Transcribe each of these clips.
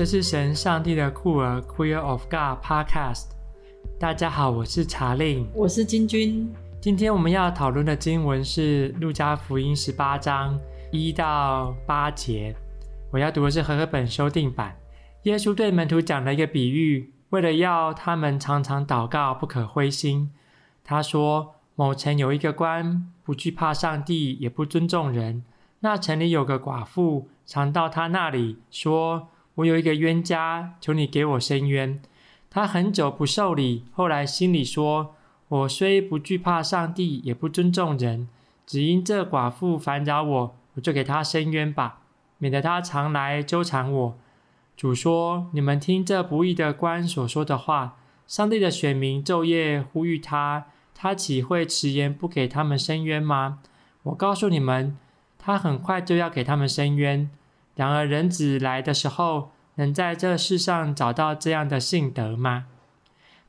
这是神上帝的酷儿 Queer of God Podcast。大家好，我是查令，我是金君。今天我们要讨论的经文是路加福音十八章一到八节。我要读的是和合本修订版。耶稣对门徒讲了一个比喻，为了要他们常常祷告，不可灰心。他说：某城有一个官，不惧怕上帝，也不尊重人。那城里有个寡妇，常到他那里说：“我有一个冤家，求你给我伸冤。”他很久不受理，后来心里说：“我虽不惧怕上帝，也不尊重人，只因这寡妇烦扰我，我就给她伸冤吧，免得她常来纠缠我。”主说：“你们听这不义的官所说的话。上帝的选民昼夜呼吁他，他岂会迟延不给他们伸冤吗？我告诉你们，他很快就要给他们伸冤。然而人子来的时候，能在这世上找到这样的性德吗？”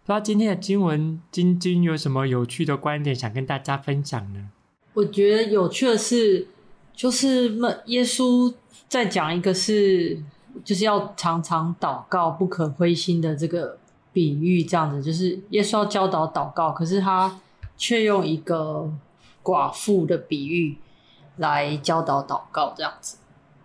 不知道今天的经文金君有什么有趣的观点想跟大家分享呢？我觉得有趣的是，就是耶稣在讲一个是。就是要常常祷告，不可灰心的这个比喻，这样子就是耶稣要教导祷告，可是他却用一个寡妇的比喻来教导祷告，这样子，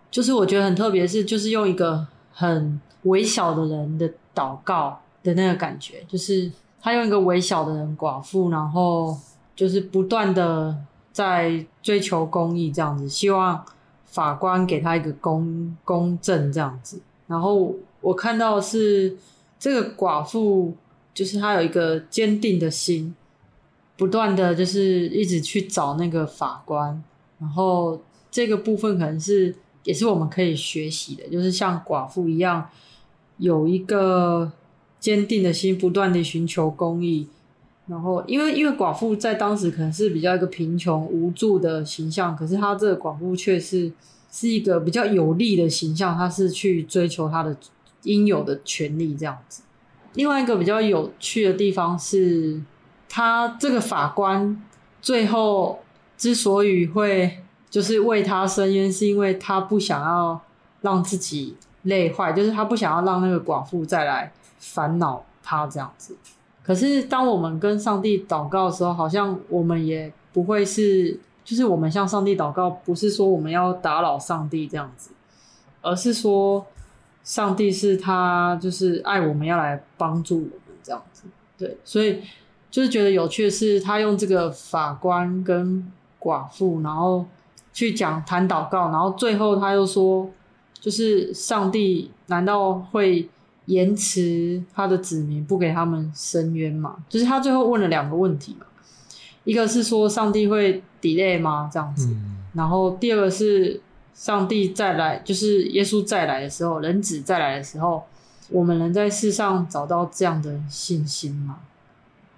就是我觉得很特别，是就是用一个很微小的人的祷告的那个感觉，就是他用一个微小的人寡妇，然后就是不断的在追求公义，这样子，希望。法官给他一个公公正这样子，然后我看到是这个寡妇，就是她有一个坚定的心，不断的就是一直去找那个法官，然后这个部分可能是也是我们可以学习的，就是像寡妇一样，有一个坚定的心，不断的寻求公益，然后因为因为寡妇在当时可能是比较一个贫穷无助的形象，可是她这个寡妇却是是一个比较有力的形象，她是去追求她的应有的权利这样子。另外一个比较有趣的地方是，他这个法官最后之所以会就是为他伸冤，是因为他不想要让自己累坏，就是他不想要让那个寡妇再来烦恼他这样子。可是，当我们跟上帝祷告的时候，好像我们也不会是，就是我们向上帝祷告，不是说我们要打扰上帝这样子，而是说，上帝是他就是爱我们，要来帮助我们这样子。对，所以就是觉得有趣的是，他用这个法官跟寡妇，然后去讲谈祷告，然后最后他又说，就是上帝难道会？延迟他的子民不给他们伸冤吗？就是他最后问了两个问题嘛，一个是说上帝会 delay 吗？这样子，嗯、然后第二个是上帝再来，就是耶稣再来的时候，人子再来的时候，我们能在世上找到这样的信心吗？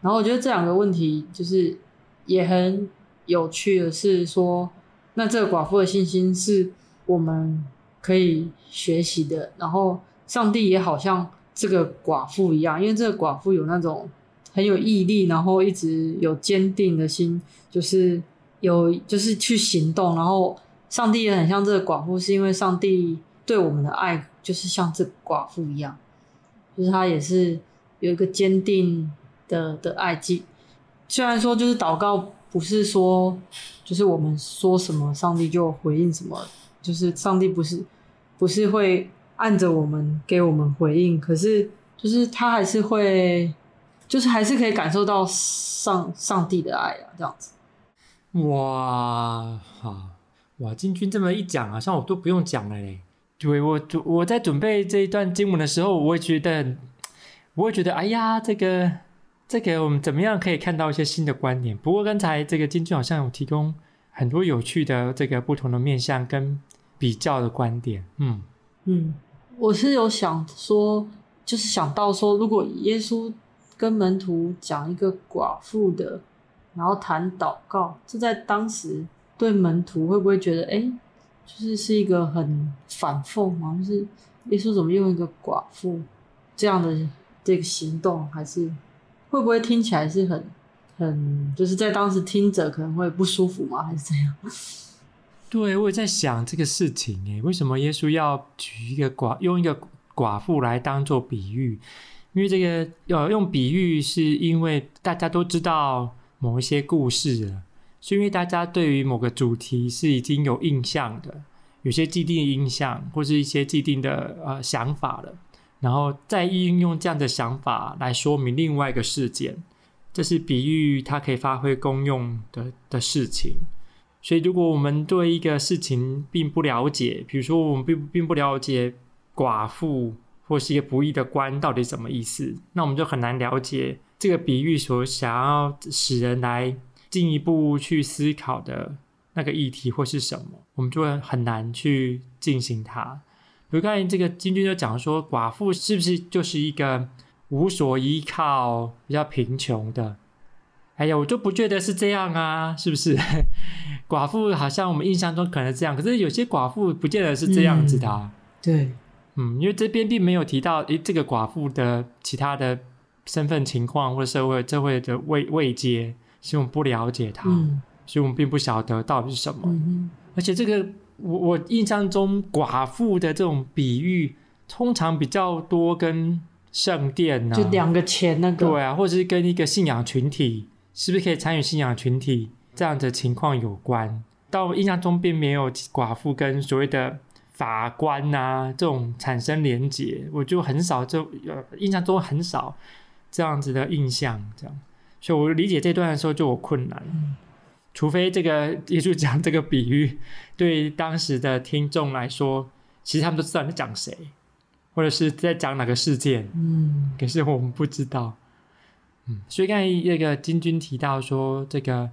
然后我觉得这两个问题就是也很有趣的是说，那这个寡妇的信心是我们可以学习的，然后。上帝也好像这个寡妇一样，因为这个寡妇有那种很有毅力，然后一直有坚定的心，就是有就是去行动。然后上帝也很像这个寡妇，是因为上帝对我们的爱就是像这个寡妇一样，就是他也是有一个坚定的的爱记。虽然说就是祷告不是说就是我们说什么上帝就回应什么，就是上帝不是不是会。按着我们给我们回应，可是就是他还是会，就是还是可以感受到上上帝的爱啊，这样子。哇，好哇！金君这么一讲，好像我都不用讲了嘞。对，我我在准备这一段经文的时候，我会觉得，我会觉得，哎呀，这个这个我们怎么样可以看到一些新的观点？不过刚才这个金俊好像有提供很多有趣的这个不同的面向跟比较的观点。嗯嗯。我是有想说，就是想到说，如果耶稣跟门徒讲一个寡妇的，然后谈祷告，这在当时对门徒会不会觉得，哎、就是是一个很反讽吗？就是耶稣怎么用一个寡妇这样的这个行动，还是会不会听起来是很很，就是在当时听者可能会不舒服吗？还是怎样？对，我也在想这个事情诶，为什么耶稣要举一个寡，用一个寡妇来当做比喻，因为这个呃用比喻是因为大家都知道某一些故事了，是因为大家对于某个主题是已经有印象的，有些既定印象或是一些既定的呃想法了，然后再运用这样的想法来说明另外一个事件，这是比喻它可以发挥功用的的事情。所以，如果我们对一个事情并不了解，比如说我们并并不了解寡妇或是一个不义的官到底什么意思，那我们就很难了解这个比喻所想要使人来进一步去思考的那个议题或是什么，我们就会很难去进行它。比如刚才这个金句就讲说，寡妇是不是就是一个无所依靠、比较贫穷的？哎呀，我就不觉得是这样啊，是不是？寡妇好像我们印象中可能是这样，可是有些寡妇不见得是这样子的啊。嗯，对，嗯，因为这边并没有提到诶，这个寡妇的其他的身份情况或者社会社会的位位阶，所以我们不了解他，嗯，所以我们并不晓得到底是什么。嗯，而且这个我我印象中寡妇的这种比喻，通常比较多跟圣殿呢，啊，就两个钱那个，对啊，或者是跟一个信仰群体。是不是可以参与信仰群体这样的情况有关？但我印象中并没有寡妇跟所谓的法官啊这种产生连结，我就很少就呃印象中很少这样子的印象，这样，所以我理解这段的时候就有困难，嗯、除非这个耶稣讲这个比喻对当时的听众来说，其实他们都知道你在讲谁，或者是在讲哪个事件，嗯，可是我们不知道。嗯，所以刚才那个金军提到说，这个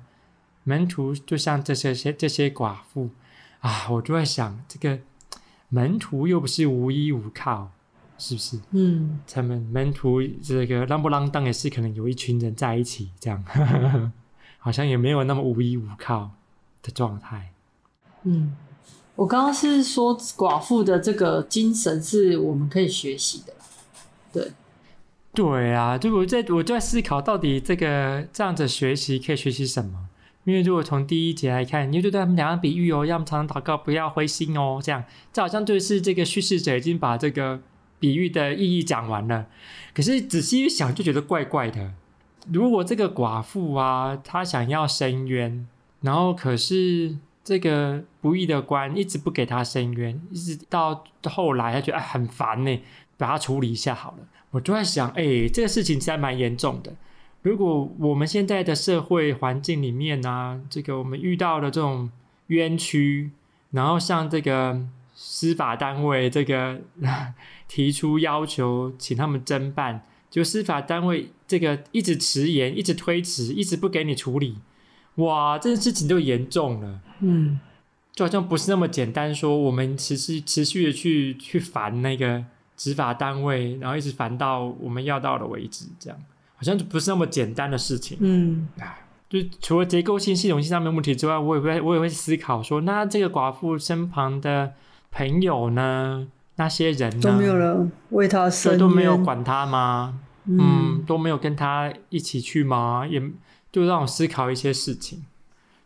门徒就像这些些这些寡妇啊，我就在想，这个门徒又不是无依无靠，是不是？嗯，他们门徒这个浪不浪荡也是可能有一群人在一起，这样好像也没有那么无依无靠的状态。嗯，我刚刚是说寡妇的这个精神是我们可以学习的，对。对啊，就我在我就在思考，到底这个这样子学习可以学习什么？因为如果从第一节来看，你就对他们两个比喻哦，要常常祷告，不要灰心哦，这样，这好像就是这个叙事者已经把这个比喻的意义讲完了。可是仔细一想，就觉得怪怪的。如果这个寡妇啊，她想要伸冤，然后可是这个不义的官一直不给她伸冤，一直到后来，她觉得哎很烦呢，把它处理一下好了。我就在想，哎、这个事情其实还蛮严重的。如果我们现在的社会环境里面呢、啊，这个我们遇到的这种冤屈，然后像这个司法单位这个 提出要求，请他们侦办，就司法单位这个一直迟延，一直推迟，一直不给你处理，哇，这件事情就严重了。嗯，就好像不是那么简单，说我们持续持续的去去烦那个。执法单位，然后一直烦到我们要到了为止，这样好像就不是那么简单的事情。嗯，就除了结构性、系统性上面问题之外，我也会我也会思考说，那这个寡妇身旁的朋友呢？那些人呢？都没有了为他生都没有管他吗？嗯，嗯，都没有跟他一起去吗？也就让我思考一些事情，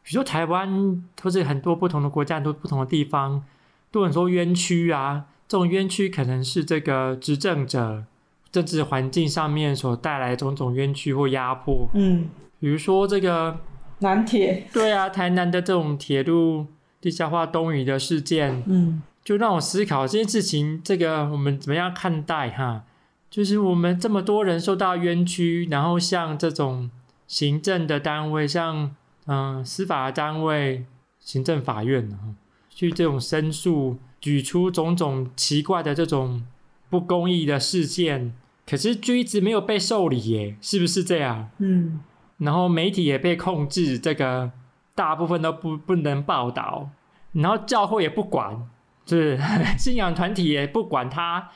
比如说台湾或者很多不同的国家、很多不同的地方，都很多冤屈啊。这种冤屈可能是这个执政者政治环境上面所带来的种种冤屈或压迫。嗯，比如说这个南铁，对啊，台南的这种铁路地下化东移的事件，嗯，就让我思考这件事情，这个我们怎么样看待哈？就是我们这么多人受到冤屈，然后像这种行政的单位，像嗯司法单位、行政法院啊去这种申诉。举出种种奇怪的这种不公义的事件，可是就一直没有被受理耶，是不是这样？嗯，然后媒体也被控制，这个大部分都不不能报道，然后教会也不管，是 信仰团体也不管他。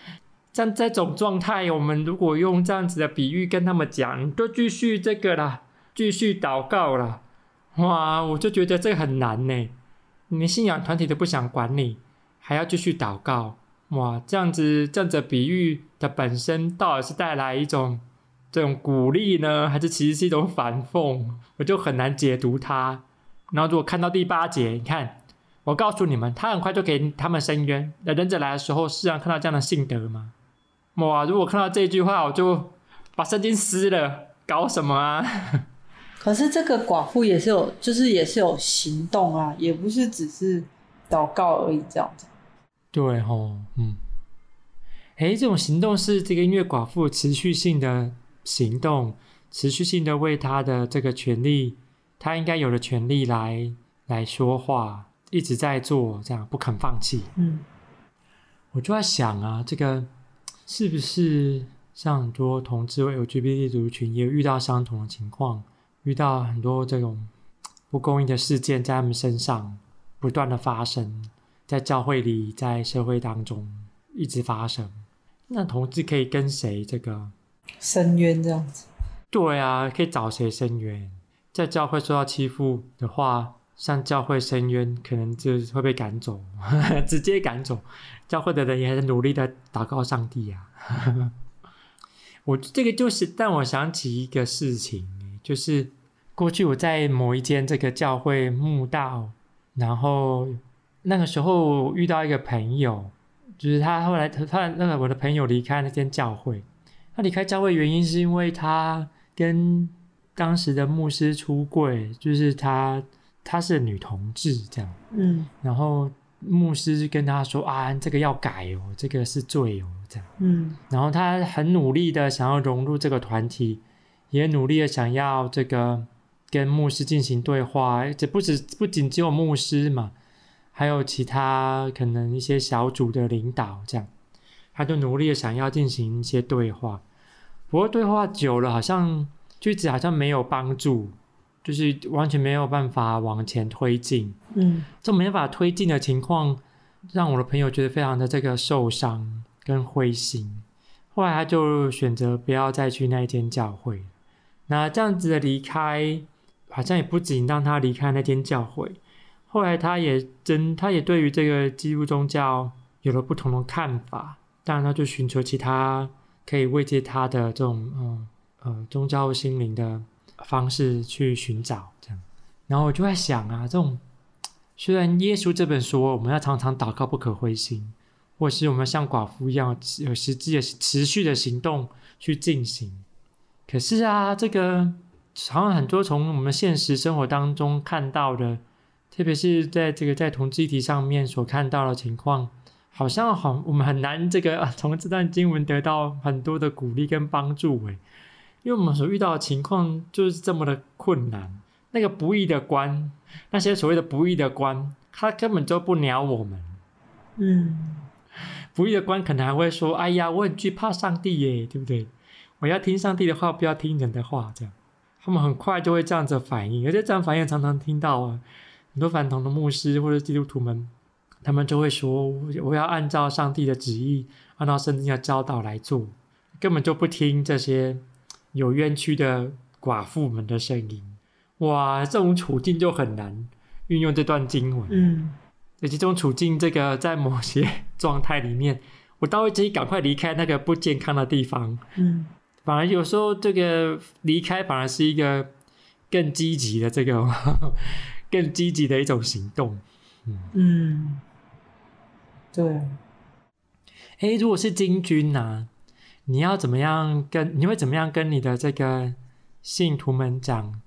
像这种状态，我们如果用这样子的比喻跟他们讲，都继续这个啦，继续祷告啦，哇，我就觉得这个很难呢。你信仰团体都不想管你。还要继续祷告，哇，这样子，这样子比喻的本身到底是带来一种这种鼓励呢，还是其实是一种反讽？我就很难解读它。然后如果看到第八节，你看，我告诉你们，他很快就给他们伸冤。那人子来的时候，世上看到这样的信德吗？哇！如果看到这句话，我就把圣经撕了，搞什么啊？可是这个寡妇也是有，就是也是有行动啊，也不是只是祷告而已这样子。对吼，嗯。哎，这种行动是这个音乐寡妇持续性的行动，持续性的为她的这个权利，她应该有的权利来来说话，一直在做，这样不肯放弃。嗯。我就在想啊，这个是不是像很多同志或 LGBT 族群也有遇到相同的情况，遇到很多这种不公义的事件在他们身上不断的发生，在教会里，在社会当中一直发生。那同志可以跟谁这个申冤这样子？对啊，可以找谁申冤？在教会受到欺负的话。向教会申冤，可能就会被赶走，直接赶走。教会的人也很努力的祷告上帝啊。我这个就是但我想起一个事情，就是过去我在某一间这个教会慕道，然后那个时候遇到一个朋友，就是他后来他他那个我的朋友离开那间教会，他离开教会原因是因为他跟当时的牧师出柜，就是他。她是女同志，这样，嗯，然后牧师跟她说啊，这个要改哦，这个是罪哦，这样，嗯，然后她很努力的想要融入这个团体，也努力的想要这个跟牧师进行对话，这不止不仅只有牧师嘛，还有其他可能一些小组的领导，这样，她就努力的想要进行一些对话，不过对话久了，好像句子好像没有帮助。就是完全没有办法往前推进，嗯，这没办法推进的情况，让我的朋友觉得非常的这个受伤跟灰心。后来他就选择不要再去那一间教会。那这样子的离开，好像也不仅让他离开那间教会，后来他也真，他也对于这个基督宗教有了不同的看法。当然，他就寻求其他可以慰藉他的这种，嗯呃，宗教心灵的。方式去寻找这样，然后我就在想啊，这种 虽然耶稣这本书我们要常常祷告不可灰心，或是我们像寡妇一样有实际的持续的行动去进行，可是啊，这个好像很多从我们现实生活当中看到的，特别是在这个在同志议题上面所看到的情况，好像好我们很难这个从这段经文得到很多的鼓励跟帮助诶。因为我们所遇到的情况就是这么的困难，那个不义的官，那些所谓的不义的官，他根本就不鸟我们。嗯，不义的官可能还会说：“哎呀，我很惧怕上帝耶，对不对？我要听上帝的话，不要听人的话。”这样，他们很快就会这样子反应，而且这样反应常常听到啊，很多反同的牧师或者基督徒们，他们就会说：“我要按照上帝的旨意，按照圣经的教导来做，根本就不听这些。”有冤屈的寡妇们的声音，哇，这种处境就很难运用这段经文。嗯，而且这种处境，这个在某些状态里面，我倒会建议赶快离开那个不健康的地方。嗯，反而有时候这个离开反而是一个更积极的这个 更积极的一种行动。嗯，嗯对。哎，如果是金军呢、啊？你要怎么样跟你会怎么样跟你的这个信徒们讲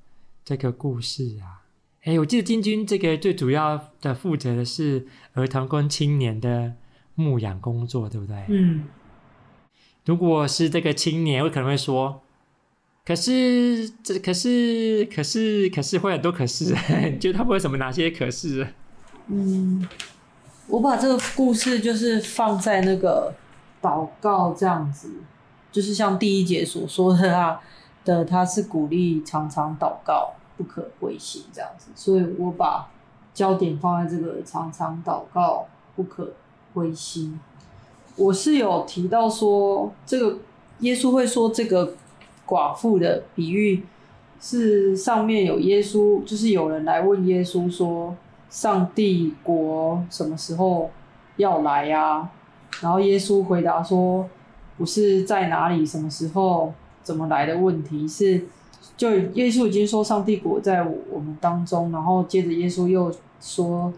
这个故事啊？哎，我记得金军这个最主要的负责的是儿童跟青年的牧养工作，对不对？嗯。如果是这个青年，我可能会说，可是这可是可是可是会很多可是，你觉得他会有什么哪些可是？嗯，我把这个故事就是放在那个。祷告这样子，就是像第一节所说的啊的，他是鼓励常常祷告，不可灰心这样子。所以我把焦点放在这个常常祷告，不可灰心。我是有提到说，这个耶稣会说这个寡妇的比喻是上面有耶稣，就是有人来问耶稣说，上帝国什么时候要来呀？然后耶稣回答说：“不是在哪里、什么时候、怎么来的问题，是就耶稣已经说上帝国在我们当中。然后接着耶稣又说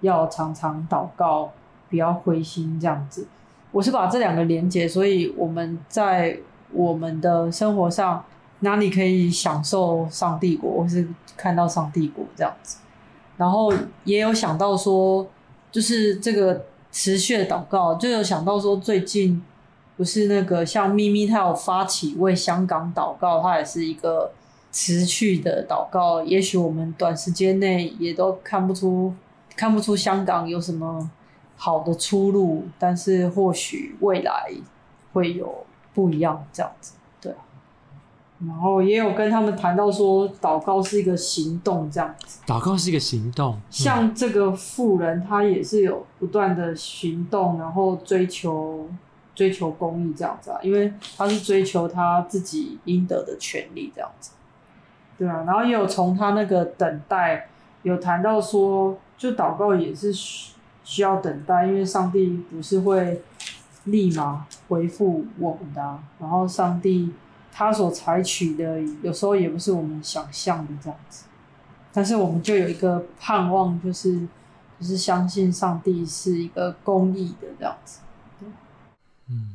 要常常祷告，不要灰心这样子。我是把这两个连接，所以我们在我们的生活上哪里可以享受上帝国，或是看到上帝国这样子。然后也有想到说，就是这个持续的祷告，就有想到说，最近不是那个像咪咪，他有发起为香港祷告，他也是一个持续的祷告。也许我们短时间内也都看不出看不出香港有什么好的出路，但是或许未来会有不一样这样子。然后也有跟他们谈到说，祷告是一个行动，这样子。祷告是一个行动，像这个富人，他也是有不断的行动，然后追求追求公益这样子啊，因为他是追求他自己应得的权利这样子。对啊，然后也有从他那个等待，有谈到说，就祷告也是需需要等待，因为上帝不是会立马回复我们的啊，然后上帝。他所采取的有时候也不是我们想象的这样子，但是我们就有一个盼望，就是就是相信上帝是一个公义的这样子。嗯，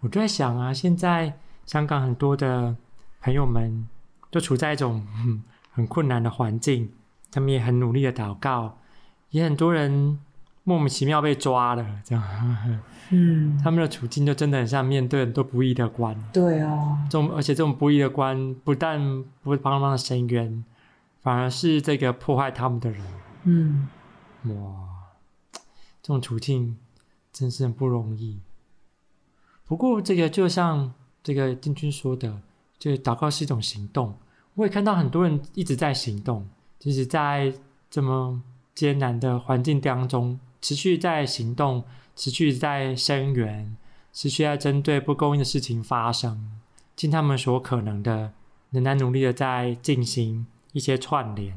我就在想啊，现在香港很多的朋友们都处在一种很困难的环境，他们也很努力的祷告，也很多人莫名其妙被抓了这样。嗯，他们的处境就真的很像面对很多不义的关。对啊，这种而且这种不义的关不但不帮他们伸冤，反而是这个破坏他们的人。嗯，哇，这种处境真是很不容易。不过这个就像这个金军说的，就祷告是一种行动。我也看到很多人一直在行动，就是在这么艰难的环境当中持续在行动。持续在声援，持续在针对不公义的事情发生，尽他们所可能的，仍然努力的在进行一些串联。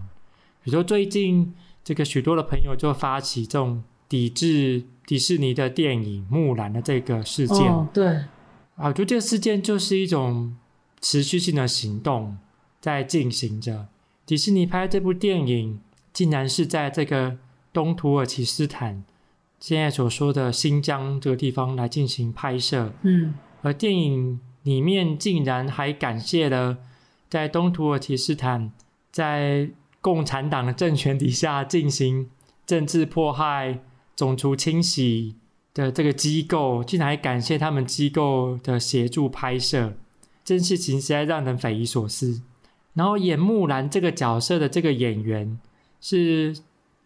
比如说最近这个许多的朋友就发起这种抵制迪士尼的电影《木兰》的这个事件。哦，对，啊，我觉得这个事件就是一种持续性的行动在进行着。迪士尼拍这部电影，竟然是在这个东土耳其斯坦。现在所说的新疆这个地方来进行拍摄，嗯，而电影里面竟然还感谢了在东土耳其斯坦在共产党的政权底下进行政治迫害、种族清洗的这个机构，竟然还感谢他们机构的协助拍摄，这件事情实在让人匪夷所思。然后演木兰这个角色的这个演员是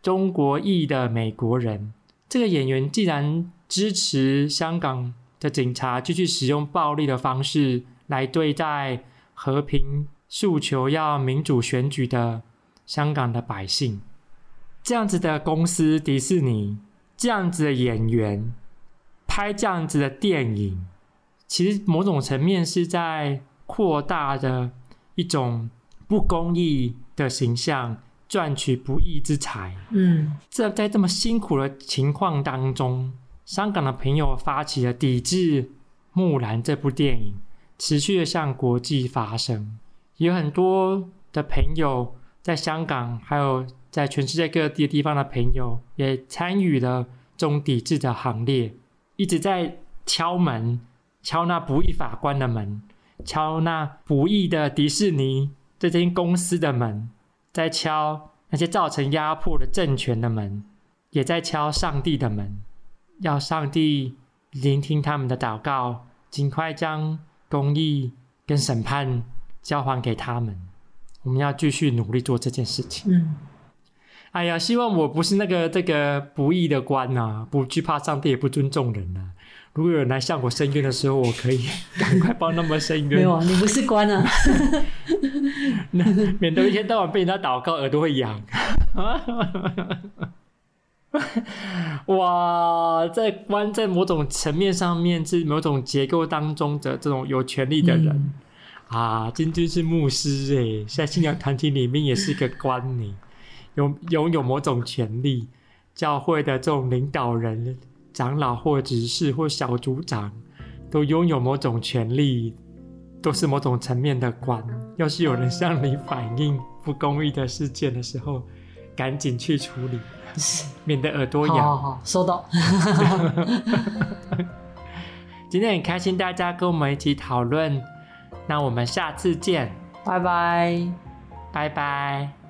中国裔的美国人。这个演员既然支持香港的警察继续使用暴力的方式来对待和平诉求、要民主选举的香港的百姓，这样子的公司迪士尼，这样子的演员拍这样子的电影，其实某种层面是在扩大的一种不公义的形象。赚取不义之财，嗯，这在这么辛苦的情况当中，香港的朋友发起了抵制《木兰》这部电影，持续的向国际发声。有很多的朋友在香港，还有在全世界各地的地方的朋友，也参与了这种抵制的行列，一直在敲门，敲那不义法官的门，敲那不义的迪士尼这间公司的门。在敲那些造成压迫的政权的门，也在敲上帝的门，要上帝聆听他们的祷告，尽快将公义跟审判交还给他们。我们要继续努力做这件事情。嗯，哎呀，希望我不是那个这个不义的官呐、啊，不惧怕上帝，也不尊重人呐、啊。如果有人来向我申冤的时候，我可以 赶快帮他们申冤。没有啊，你不是官啊，那 免得一天到晚被人家祷告，耳朵会痒。哇，在关在某种层面上面是某种结构当中的这种有权利的人、嗯、啊，金军是牧师哎，在信仰团体里面也是个官呢，有拥有某种权利，教会的这种领导人。长老或执事或小组长，都拥有某种权利，都是某种层面的官。要是有人向你反映不公义的事件的时候，赶紧去处理，免得耳朵痒。好好好，收到。今天很开心大家跟我们一起讨论，那我们下次见，拜拜，拜拜。